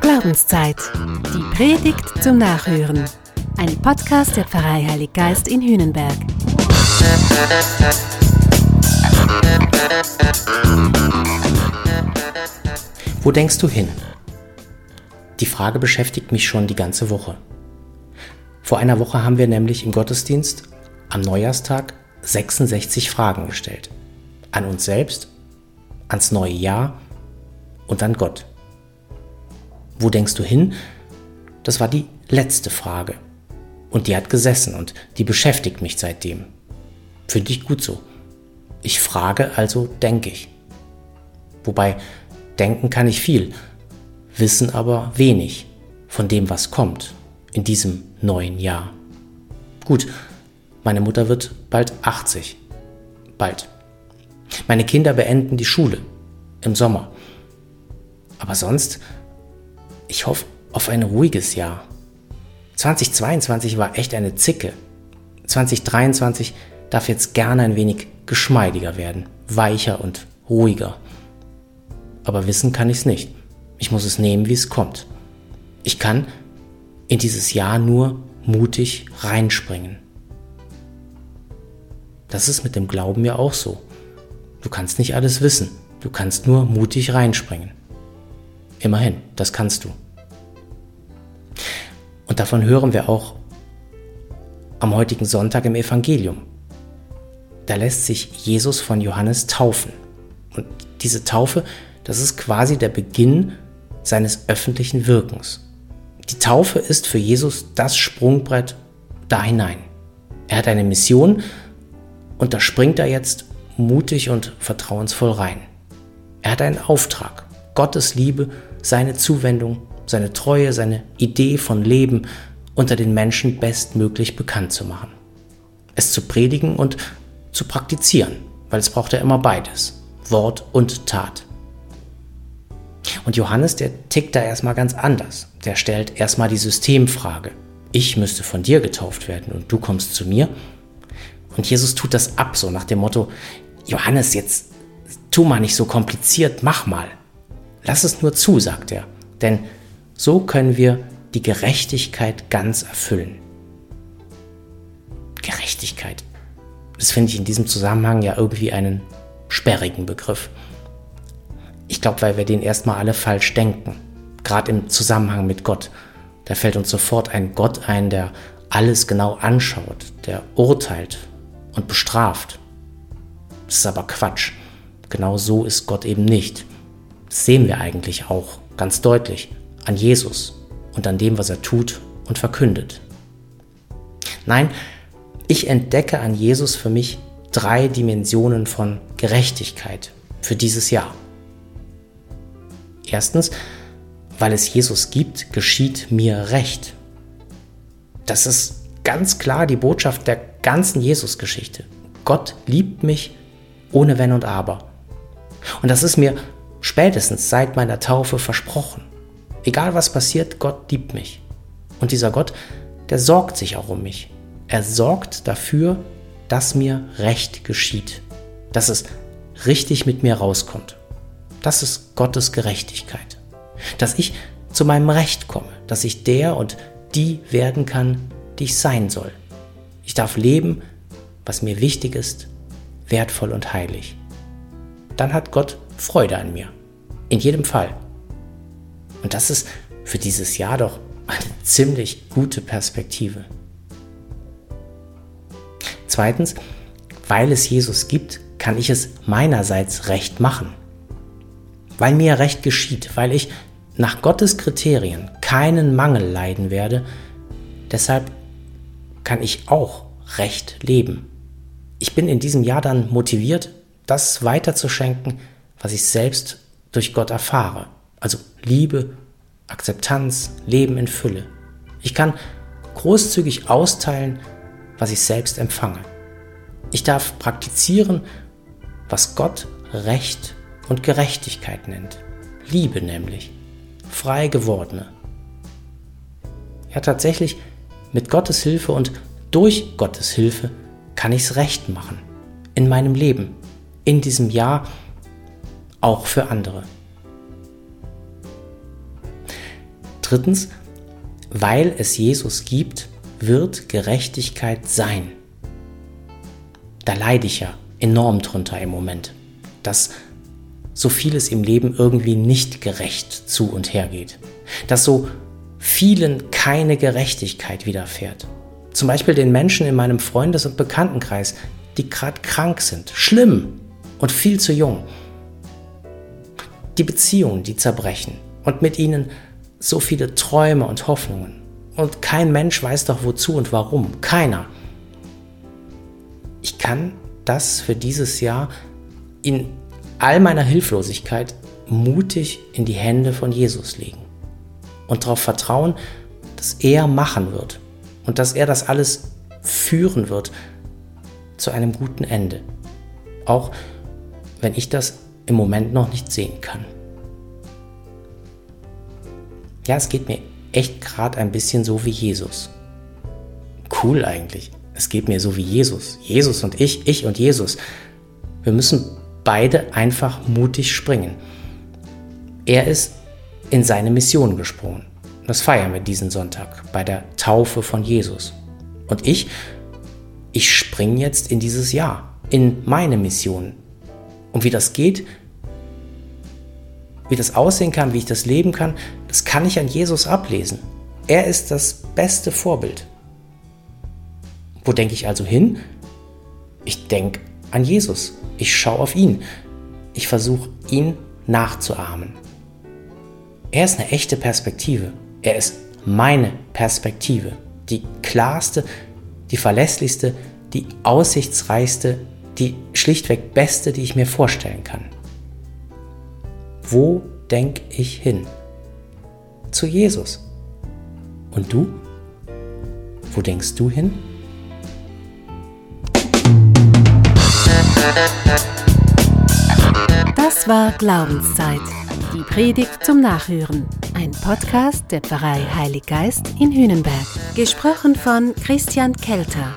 Glaubenszeit. Die Predigt zum Nachhören. Ein Podcast der Pfarrei Heilig Geist in Hühnenberg. Wo denkst du hin? Die Frage beschäftigt mich schon die ganze Woche. Vor einer Woche haben wir nämlich im Gottesdienst am Neujahrstag 66 Fragen gestellt. An uns selbst, ans neue Jahr und an Gott. Wo denkst du hin? Das war die letzte Frage. Und die hat gesessen und die beschäftigt mich seitdem. Finde ich gut so. Ich frage, also denke ich. Wobei, denken kann ich viel, wissen aber wenig von dem, was kommt in diesem neuen Jahr. Gut, meine Mutter wird bald 80. Bald. Meine Kinder beenden die Schule im Sommer. Aber sonst ich hoffe auf ein ruhiges Jahr. 2022 war echt eine Zicke. 2023 darf jetzt gerne ein wenig geschmeidiger werden, weicher und ruhiger. Aber wissen kann ich es nicht. Ich muss es nehmen, wie es kommt. Ich kann in dieses Jahr nur mutig reinspringen. Das ist mit dem Glauben ja auch so. Du kannst nicht alles wissen. Du kannst nur mutig reinspringen. Immerhin, das kannst du. Und davon hören wir auch am heutigen Sonntag im Evangelium. Da lässt sich Jesus von Johannes taufen. Und diese Taufe, das ist quasi der Beginn seines öffentlichen Wirkens. Die Taufe ist für Jesus das Sprungbrett da hinein. Er hat eine Mission und da springt er jetzt mutig und vertrauensvoll rein. Er hat einen Auftrag, Gottes Liebe seine Zuwendung, seine Treue, seine Idee von Leben unter den Menschen bestmöglich bekannt zu machen. Es zu predigen und zu praktizieren, weil es braucht ja immer beides, Wort und Tat. Und Johannes, der tickt da erstmal ganz anders. Der stellt erstmal die Systemfrage. Ich müsste von dir getauft werden und du kommst zu mir. Und Jesus tut das ab, so nach dem Motto, Johannes, jetzt tu mal nicht so kompliziert, mach mal. Lass es nur zu, sagt er, denn so können wir die Gerechtigkeit ganz erfüllen. Gerechtigkeit. Das finde ich in diesem Zusammenhang ja irgendwie einen sperrigen Begriff. Ich glaube, weil wir den erstmal alle falsch denken, gerade im Zusammenhang mit Gott. Da fällt uns sofort ein Gott ein, der alles genau anschaut, der urteilt und bestraft. Das ist aber Quatsch. Genau so ist Gott eben nicht. Das sehen wir eigentlich auch ganz deutlich an Jesus und an dem, was er tut und verkündet. Nein, ich entdecke an Jesus für mich drei Dimensionen von Gerechtigkeit für dieses Jahr. Erstens, weil es Jesus gibt, geschieht mir Recht. Das ist ganz klar die Botschaft der ganzen Jesus-Geschichte. Gott liebt mich ohne Wenn und Aber. Und das ist mir spätestens seit meiner Taufe versprochen. Egal was passiert, Gott liebt mich. Und dieser Gott, der sorgt sich auch um mich. Er sorgt dafür, dass mir Recht geschieht, dass es richtig mit mir rauskommt. Das ist Gottes Gerechtigkeit. Dass ich zu meinem Recht komme, dass ich der und die werden kann, die ich sein soll. Ich darf leben, was mir wichtig ist, wertvoll und heilig. Dann hat Gott Freude an mir. In jedem Fall. Und das ist für dieses Jahr doch eine ziemlich gute Perspektive. Zweitens, weil es Jesus gibt, kann ich es meinerseits recht machen. Weil mir recht geschieht, weil ich nach Gottes Kriterien keinen Mangel leiden werde, deshalb kann ich auch recht leben. Ich bin in diesem Jahr dann motiviert, das weiterzuschenken, was ich selbst durch Gott erfahre. Also Liebe, Akzeptanz, Leben in Fülle. Ich kann großzügig austeilen, was ich selbst empfange. Ich darf praktizieren, was Gott Recht und Gerechtigkeit nennt. Liebe nämlich. Frei gewordene. Ja, tatsächlich, mit Gottes Hilfe und durch Gottes Hilfe kann ich es recht machen. In meinem Leben, in diesem Jahr auch für andere. Drittens, weil es Jesus gibt, wird Gerechtigkeit sein. Da leide ich ja enorm drunter im Moment, dass so vieles im Leben irgendwie nicht gerecht zu und her geht. Dass so vielen keine Gerechtigkeit widerfährt. Zum Beispiel den Menschen in meinem Freundes- und Bekanntenkreis, die gerade krank sind, schlimm und viel zu jung. Die Beziehungen, die zerbrechen und mit ihnen so viele Träume und Hoffnungen. Und kein Mensch weiß doch wozu und warum. Keiner. Ich kann das für dieses Jahr in all meiner Hilflosigkeit mutig in die Hände von Jesus legen und darauf vertrauen, dass er machen wird und dass er das alles führen wird zu einem guten Ende. Auch ich das im Moment noch nicht sehen kann. Ja, es geht mir echt gerade ein bisschen so wie Jesus. Cool eigentlich. Es geht mir so wie Jesus. Jesus und ich, ich und Jesus. Wir müssen beide einfach mutig springen. Er ist in seine Mission gesprungen. Das feiern wir diesen Sonntag bei der Taufe von Jesus. Und ich, ich springe jetzt in dieses Jahr, in meine Mission. Und wie das geht, wie das aussehen kann, wie ich das leben kann, das kann ich an Jesus ablesen. Er ist das beste Vorbild. Wo denke ich also hin? Ich denke an Jesus. Ich schaue auf ihn. Ich versuche ihn nachzuahmen. Er ist eine echte Perspektive. Er ist meine Perspektive. Die klarste, die verlässlichste, die aussichtsreichste, die schlichtweg beste, die ich mir vorstellen kann. Wo denke ich hin? Zu Jesus. Und du? Wo denkst du hin? Das war Glaubenszeit. Die Predigt zum Nachhören. Ein Podcast der Pfarrei Heilig Geist in Hünenberg. Gesprochen von Christian Kelter.